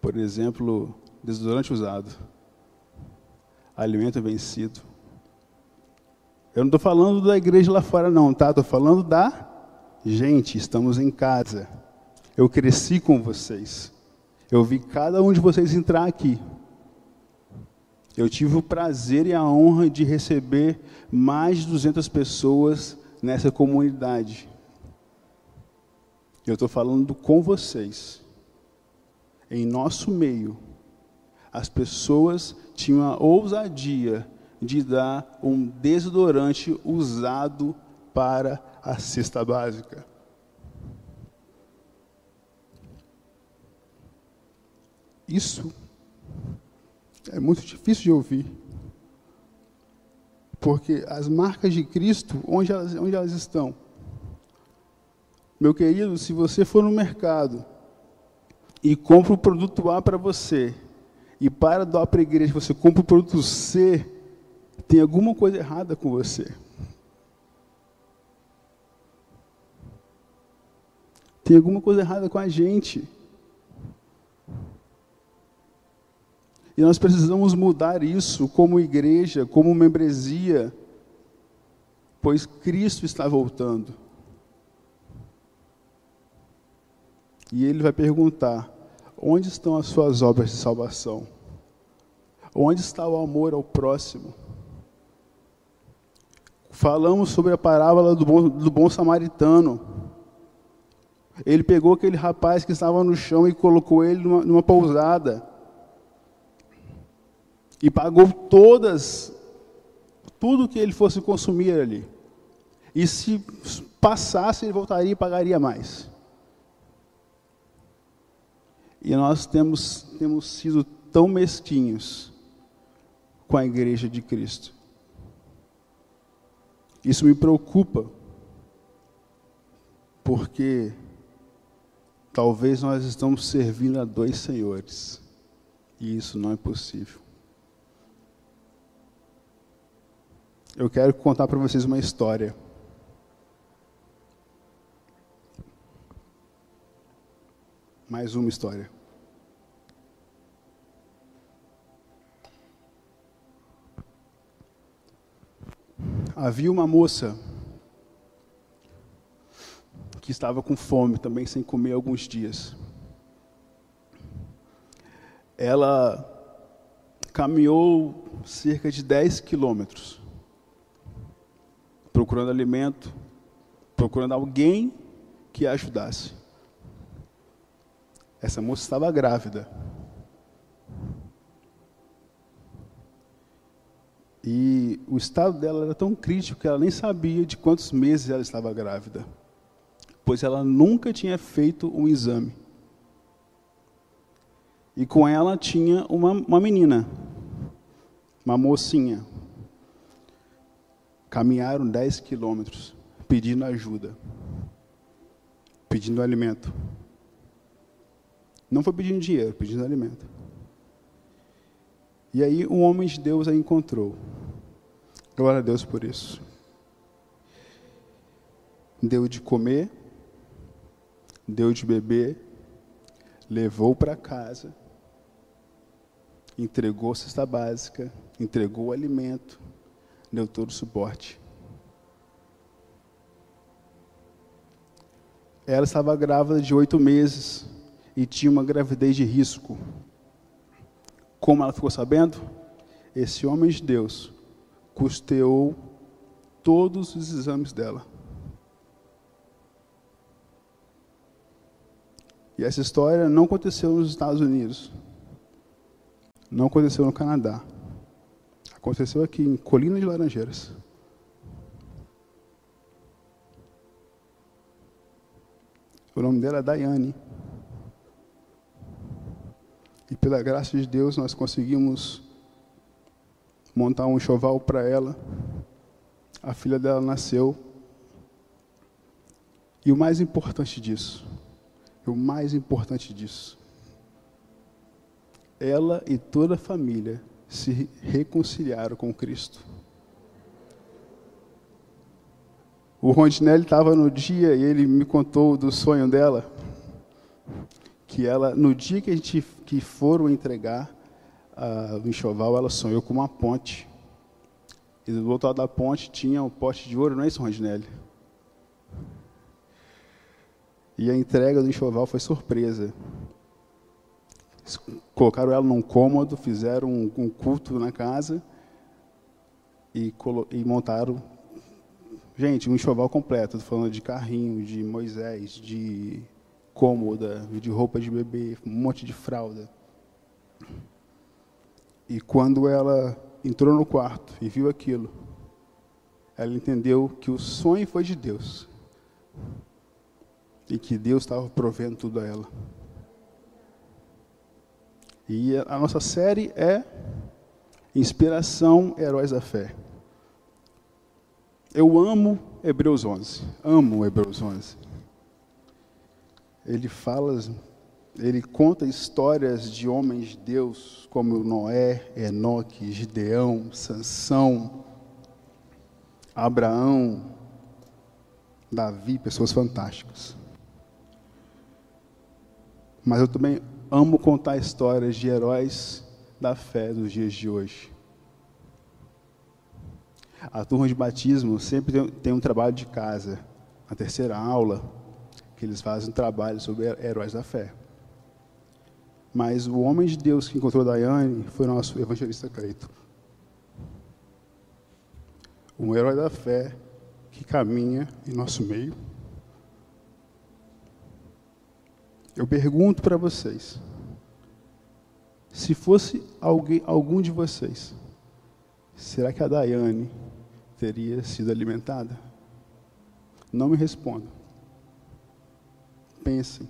Speaker 1: Por exemplo, desodorante usado, alimento vencido. Eu não estou falando da igreja lá fora, não, tá? Estou falando da gente. Estamos em casa. Eu cresci com vocês. Eu vi cada um de vocês entrar aqui. Eu tive o prazer e a honra de receber mais de 200 pessoas nessa comunidade. Eu estou falando com vocês. Em nosso meio, as pessoas tinham a ousadia de dar um desodorante usado para a cesta básica. Isso é muito difícil de ouvir. Porque as marcas de Cristo, onde elas, onde elas estão? Meu querido, se você for no mercado e compra o produto A para você, e para doar para a igreja você compra o produto C, tem alguma coisa errada com você. Tem alguma coisa errada com a gente. E nós precisamos mudar isso como igreja, como membresia, pois Cristo está voltando. E ele vai perguntar: onde estão as suas obras de salvação? Onde está o amor ao próximo? Falamos sobre a parábola do bom, do bom samaritano. Ele pegou aquele rapaz que estava no chão e colocou ele numa, numa pousada. E pagou todas, tudo que ele fosse consumir ali. E se passasse, ele voltaria e pagaria mais. E nós temos, temos sido tão mesquinhos com a igreja de Cristo. Isso me preocupa, porque talvez nós estamos servindo a dois senhores, e isso não é possível. Eu quero contar para vocês uma história. Mais uma história. Havia uma moça que estava com fome, também sem comer alguns dias. Ela caminhou cerca de 10 quilômetros, procurando alimento, procurando alguém que a ajudasse. Essa moça estava grávida. E o estado dela era tão crítico que ela nem sabia de quantos meses ela estava grávida, pois ela nunca tinha feito um exame. E com ela tinha uma, uma menina, uma mocinha. Caminharam 10 quilômetros pedindo ajuda, pedindo alimento. Não foi pedindo dinheiro, pedindo alimento. E aí um homem de Deus a encontrou. Glória a Deus por isso. Deu de comer, deu de beber, levou para casa, entregou cesta básica, entregou alimento, deu todo o suporte. Ela estava grávida de oito meses e tinha uma gravidez de risco. Como ela ficou sabendo? Esse homem de Deus custeou todos os exames dela. E essa história não aconteceu nos Estados Unidos. Não aconteceu no Canadá. Aconteceu aqui em Colina de Laranjeiras. O nome dela é Daiane. E pela graça de Deus nós conseguimos montar um enxoval para ela. A filha dela nasceu. E o mais importante disso, o mais importante disso, ela e toda a família se reconciliaram com Cristo. O Rondinelli estava no dia e ele me contou do sonho dela que ela, no dia que a gente que foram entregar uh, o enxoval, ela sonhou com uma ponte. E do outro lado da ponte tinha um poste de ouro, não é isso, Rondinelli? E a entrega do enxoval foi surpresa. Colocaram ela num cômodo, fizeram um, um culto na casa e, e montaram Gente, um enxoval completo, estou falando de carrinho, de Moisés, de cômoda, de roupa de bebê, um monte de fralda. E quando ela entrou no quarto e viu aquilo, ela entendeu que o sonho foi de Deus. E que Deus estava provendo tudo a ela. E a nossa série é Inspiração Heróis da Fé. Eu amo Hebreus 11. Amo Hebreus 11 ele fala, ele conta histórias de homens de Deus como Noé, Enoque, Gideão, Sansão, Abraão, Davi, pessoas fantásticas. Mas eu também amo contar histórias de heróis da fé dos dias de hoje. A turma de batismo sempre tem, um trabalho de casa. A terceira aula, que eles fazem um trabalho sobre heróis da fé. Mas o homem de Deus que encontrou Daiane foi nosso evangelista Creito. Um herói da fé que caminha em nosso meio. Eu pergunto para vocês: se fosse alguém, algum de vocês, será que a Daiane teria sido alimentada? Não me respondam. Pensem.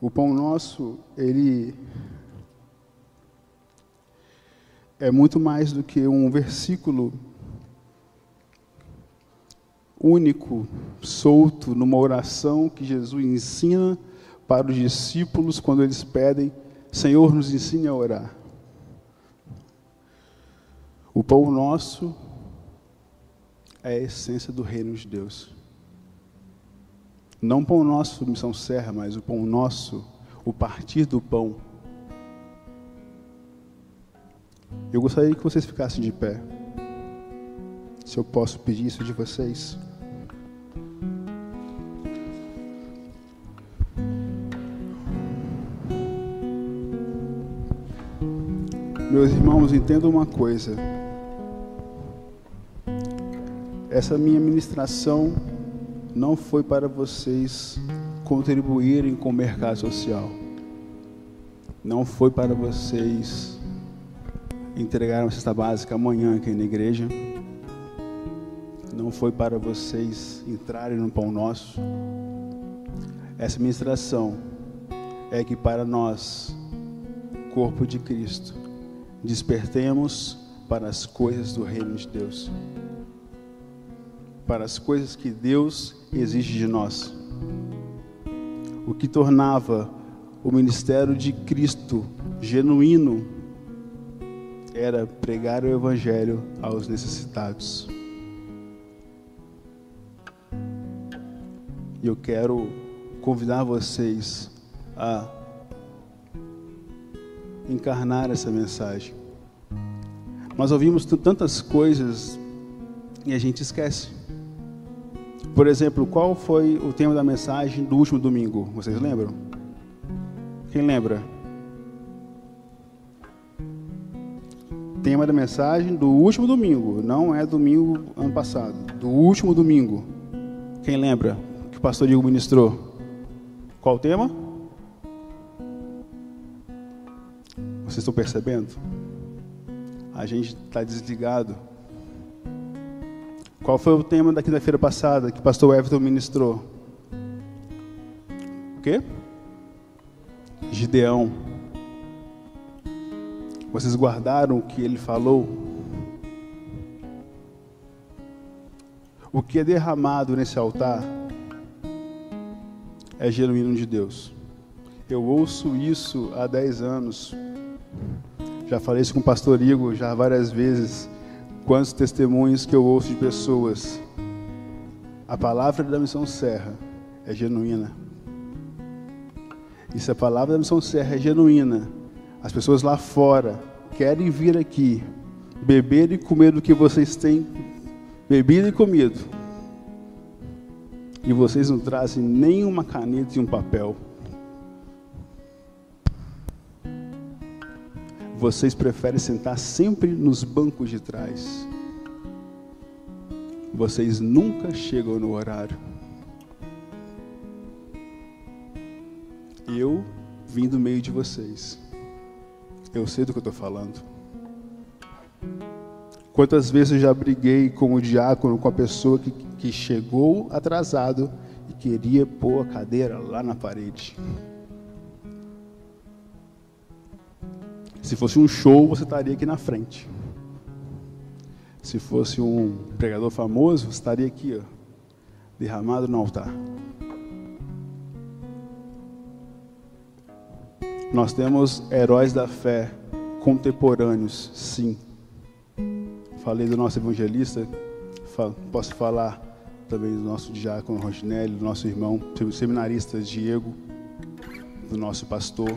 Speaker 1: O pão nosso, ele é muito mais do que um versículo único, solto, numa oração que Jesus ensina para os discípulos quando eles pedem: Senhor, nos ensine a orar. O pão nosso é a essência do reino de Deus. Não o pão nosso, missão serra, mas o pão nosso, o partir do pão. Eu gostaria que vocês ficassem de pé. Se eu posso pedir isso de vocês. Meus irmãos, entendam uma coisa. Essa minha ministração não foi para vocês contribuírem com o mercado social. Não foi para vocês entregarem uma cesta básica amanhã aqui na igreja. Não foi para vocês entrarem no pão nosso. Essa ministração é que para nós, corpo de Cristo, despertemos para as coisas do reino de Deus, para as coisas que Deus exige de nós. O que tornava o ministério de Cristo genuíno era pregar o Evangelho aos necessitados. E eu quero convidar vocês a encarnar essa mensagem. Nós ouvimos tantas coisas e a gente esquece. Por exemplo, qual foi o tema da mensagem do último domingo? Vocês lembram? Quem lembra? Tema da mensagem do último domingo, não é domingo ano passado, do último domingo. Quem lembra que o pastor Diego ministrou? Qual o tema? Vocês estão percebendo? A gente está desligado. Qual foi o tema da quinta-feira passada que o pastor Everton ministrou? O quê? Gideão. Vocês guardaram o que ele falou? O que é derramado nesse altar é genuíno de Deus. Eu ouço isso há dez anos já falei isso com o pastor Igor já várias vezes. Quantos testemunhos que eu ouço de pessoas. A palavra da missão Serra é genuína. E se a palavra da missão Serra é genuína, as pessoas lá fora querem vir aqui, beber e comer do que vocês têm bebido e comido. E vocês não trazem nenhuma caneta e um papel. Vocês preferem sentar sempre nos bancos de trás. Vocês nunca chegam no horário. Eu vim do meio de vocês. Eu sei do que eu estou falando. Quantas vezes eu já briguei com o diácono, com a pessoa que, que chegou atrasado e queria pôr a cadeira lá na parede. Se fosse um show, você estaria aqui na frente. Se fosse um pregador famoso, estaria aqui, ó, derramado no altar. Nós temos heróis da fé contemporâneos, sim. Falei do nosso evangelista, posso falar também do nosso diácono Roginelli, do nosso irmão seminarista Diego, do nosso pastor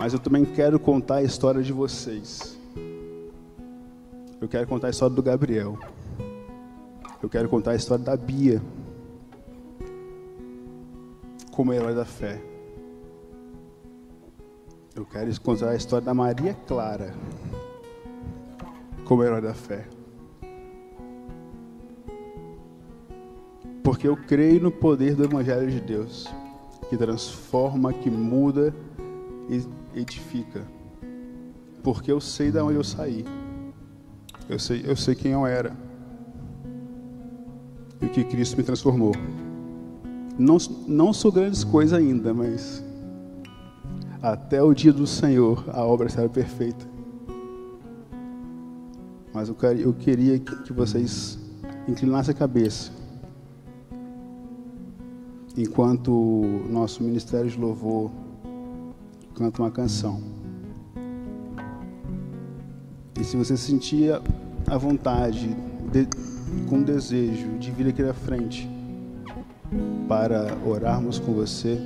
Speaker 1: mas eu também quero contar a história de vocês. Eu quero contar a história do Gabriel. Eu quero contar a história da Bia como herói da fé. Eu quero contar a história da Maria Clara como herói da fé. Porque eu creio no poder do Evangelho de Deus, que transforma, que muda e edifica. Porque eu sei de onde eu saí. Eu sei, eu sei quem eu era. E o que Cristo me transformou. Não, não sou grandes coisas ainda, mas até o dia do Senhor a obra será perfeita. Mas eu, eu queria que vocês inclinassem a cabeça enquanto nosso ministério de louvor canta uma canção. E se você sentia a vontade, de, com desejo de vir aqui à frente para orarmos com você,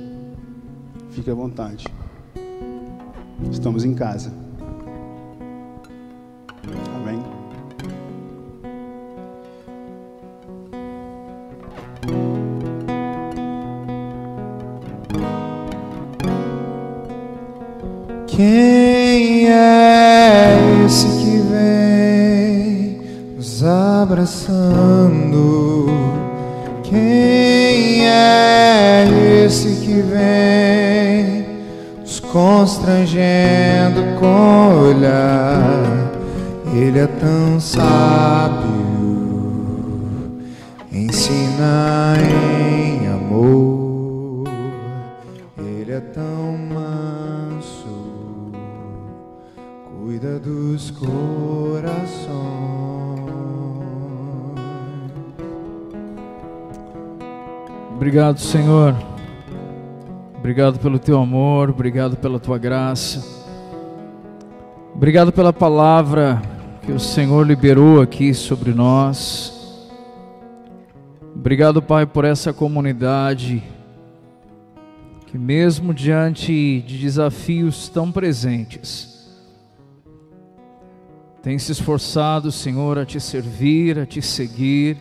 Speaker 1: fique à vontade. Estamos em casa.
Speaker 2: Quem é esse que vem nos abraçando? Quem é esse que vem nos constrangendo com olhar? Ele é tão sábio, ensina cuida dos corações.
Speaker 3: Obrigado, Senhor. Obrigado pelo teu amor, obrigado pela tua graça. Obrigado pela palavra que o Senhor liberou aqui sobre nós. Obrigado, Pai, por essa comunidade que, mesmo diante de desafios tão presentes, tem se esforçado, Senhor, a te servir, a te seguir.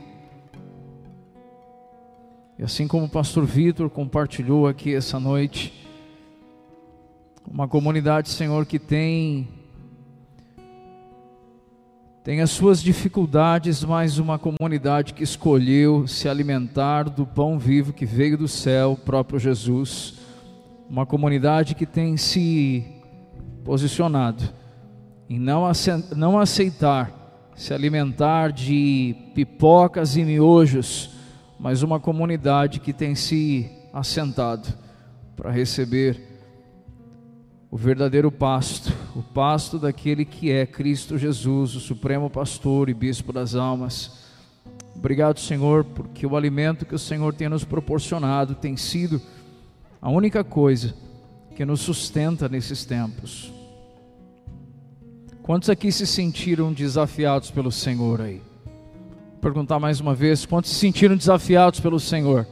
Speaker 3: E assim como o pastor Vitor compartilhou aqui essa noite, uma comunidade, Senhor, que tem tem as suas dificuldades, mas uma comunidade que escolheu se alimentar do pão vivo que veio do céu, próprio Jesus. Uma comunidade que tem se posicionado em não, aceitar se alimentar de pipocas e miojos, mas uma comunidade que tem se assentado para receber o verdadeiro pasto, o pasto daquele que é Cristo Jesus, o supremo pastor e bispo das almas. Obrigado, Senhor, porque o alimento que o Senhor tem nos proporcionado tem sido a única coisa que nos sustenta nesses tempos. Quantos aqui se sentiram desafiados pelo Senhor aí? Vou perguntar mais uma vez, quantos se sentiram desafiados pelo Senhor?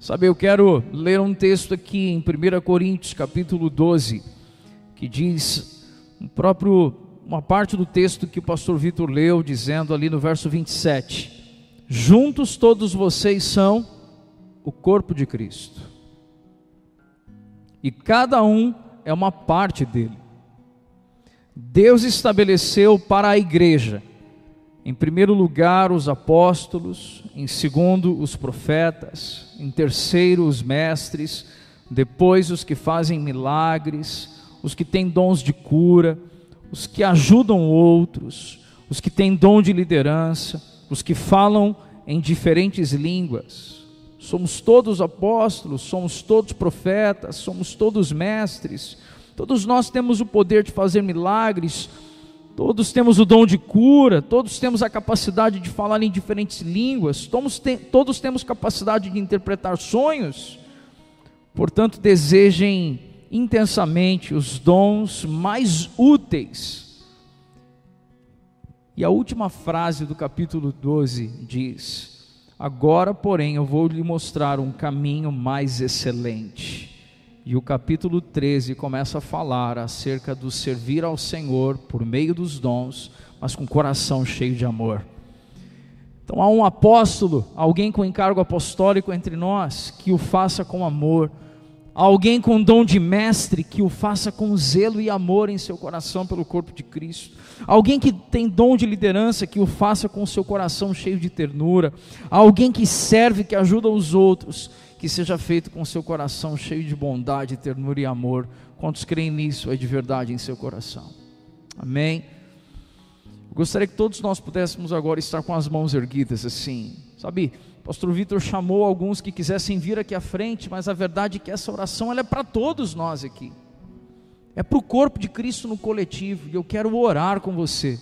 Speaker 3: Sabe, eu quero ler um texto aqui em 1 Coríntios, capítulo 12, que diz um próprio uma parte do texto que o pastor Vitor leu, dizendo ali no verso 27: Juntos todos vocês são o corpo de Cristo. E cada um é uma parte dele. Deus estabeleceu para a igreja em primeiro lugar, os apóstolos, em segundo, os profetas, em terceiro, os mestres, depois, os que fazem milagres, os que têm dons de cura, os que ajudam outros, os que têm dom de liderança, os que falam em diferentes línguas. Somos todos apóstolos, somos todos profetas, somos todos mestres. Todos nós temos o poder de fazer milagres, Todos temos o dom de cura, todos temos a capacidade de falar em diferentes línguas, todos, te, todos temos capacidade de interpretar sonhos. Portanto, desejem intensamente os dons mais úteis. E a última frase do capítulo 12 diz: Agora, porém, eu vou lhe mostrar um caminho mais excelente. E o capítulo 13 começa a falar acerca do servir ao Senhor por meio dos dons, mas com coração cheio de amor. Então há um apóstolo, alguém com encargo apostólico entre nós, que o faça com amor. Alguém com dom de mestre, que o faça com zelo e amor em seu coração pelo corpo de Cristo. Alguém que tem dom de liderança, que o faça com seu coração cheio de ternura. Alguém que serve, que ajuda os outros, que seja feito com seu coração cheio de bondade, ternura e amor. Quantos creem nisso é de verdade em seu coração? Amém. Gostaria que todos nós pudéssemos agora estar com as mãos erguidas assim, sabe? Pastor Vitor chamou alguns que quisessem vir aqui à frente, mas a verdade é que essa oração é para todos nós aqui. É para o corpo de Cristo no coletivo, e eu quero orar com você.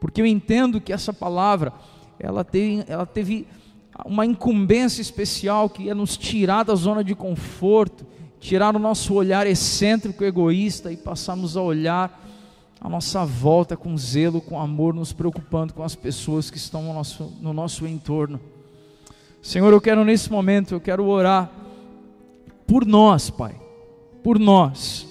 Speaker 3: Porque eu entendo que essa palavra, ela teve, ela teve uma incumbência especial que é nos tirar da zona de conforto, tirar o nosso olhar excêntrico, egoísta e passarmos a olhar a nossa volta com zelo, com amor, nos preocupando com as pessoas que estão no nosso, no nosso entorno. Senhor, eu quero nesse momento, eu quero orar por nós, Pai, por nós.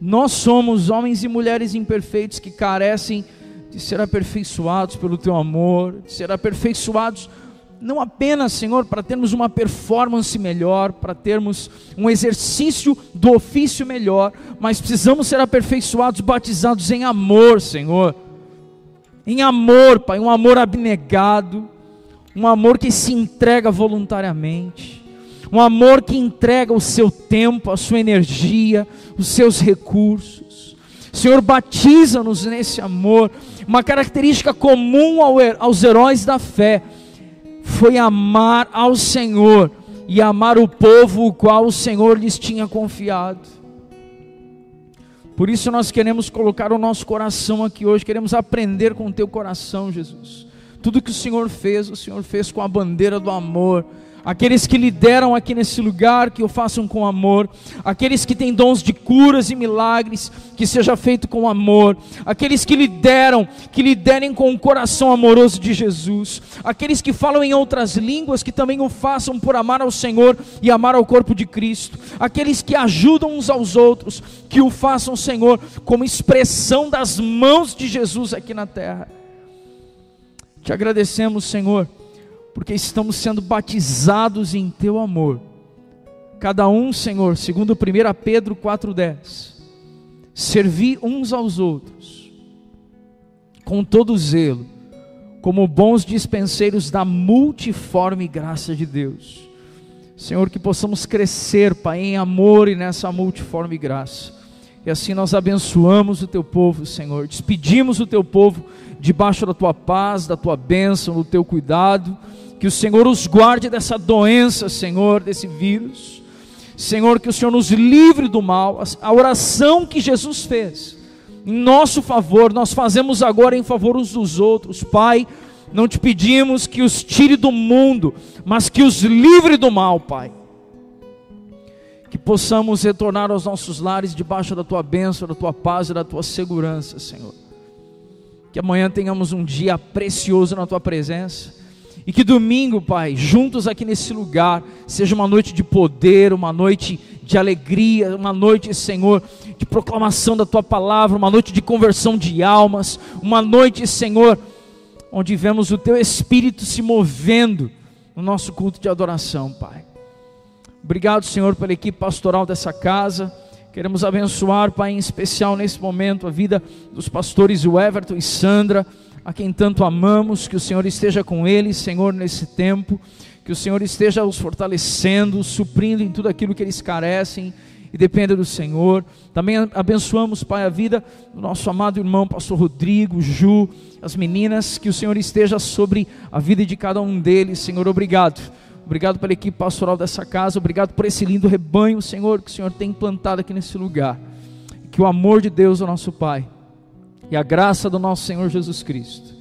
Speaker 3: Nós somos homens e mulheres imperfeitos que carecem de ser aperfeiçoados pelo Teu amor, de ser aperfeiçoados não apenas, Senhor, para termos uma performance melhor, para termos um exercício do ofício melhor, mas precisamos ser aperfeiçoados, batizados em amor, Senhor. Em amor, Pai, um amor abnegado, um amor que se entrega voluntariamente, um amor que entrega o seu tempo, a sua energia, os seus recursos. Senhor, batiza-nos nesse amor, uma característica comum aos heróis da fé foi amar ao Senhor e amar o povo o qual o Senhor lhes tinha confiado. Por isso nós queremos colocar o nosso coração aqui hoje, queremos aprender com o teu coração, Jesus. Tudo que o Senhor fez, o Senhor fez com a bandeira do amor aqueles que lideram aqui nesse lugar, que o façam com amor, aqueles que têm dons de curas e milagres, que seja feito com amor, aqueles que lideram, que liderem com o coração amoroso de Jesus, aqueles que falam em outras línguas, que também o façam por amar ao Senhor e amar ao corpo de Cristo, aqueles que ajudam uns aos outros, que o façam, Senhor, como expressão das mãos de Jesus aqui na terra. Te agradecemos, Senhor porque estamos sendo batizados em teu amor. Cada um, Senhor, segundo 1 Pedro 4,10, servi uns aos outros, com todo zelo, como bons dispenseiros da multiforme graça de Deus. Senhor, que possamos crescer, Pai, em amor e nessa multiforme graça. E assim nós abençoamos o teu povo, Senhor. Despedimos o teu povo debaixo da tua paz, da tua bênção, do teu cuidado que o Senhor os guarde dessa doença, Senhor, desse vírus. Senhor, que o Senhor nos livre do mal. A oração que Jesus fez em nosso favor, nós fazemos agora em favor uns dos outros. Pai, não te pedimos que os tire do mundo, mas que os livre do mal, Pai. Que possamos retornar aos nossos lares debaixo da tua bênção, da tua paz e da tua segurança, Senhor. Que amanhã tenhamos um dia precioso na tua presença e que domingo, Pai, juntos aqui nesse lugar, seja uma noite de poder, uma noite de alegria, uma noite, Senhor, de proclamação da tua palavra, uma noite de conversão de almas, uma noite, Senhor, onde vemos o teu espírito se movendo no nosso culto de adoração, Pai. Obrigado, Senhor, pela equipe pastoral dessa casa. Queremos abençoar, Pai, em especial nesse momento, a vida dos pastores Everton e Sandra a quem tanto amamos, que o Senhor esteja com eles, Senhor, nesse tempo, que o Senhor esteja os fortalecendo, suprindo em tudo aquilo que eles carecem e dependa do Senhor. Também abençoamos, Pai, a vida do nosso amado irmão, pastor Rodrigo, Ju, as meninas, que o Senhor esteja sobre a vida de cada um deles, Senhor, obrigado. Obrigado pela equipe pastoral dessa casa, obrigado por esse lindo rebanho, Senhor, que o Senhor tem implantado aqui nesse lugar. Que o amor de Deus, o nosso Pai, e a graça do nosso Senhor Jesus Cristo,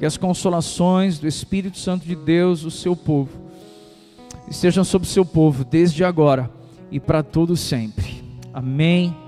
Speaker 3: e as consolações do Espírito Santo de Deus, o seu povo, estejam sobre o seu povo desde agora e para todo sempre. Amém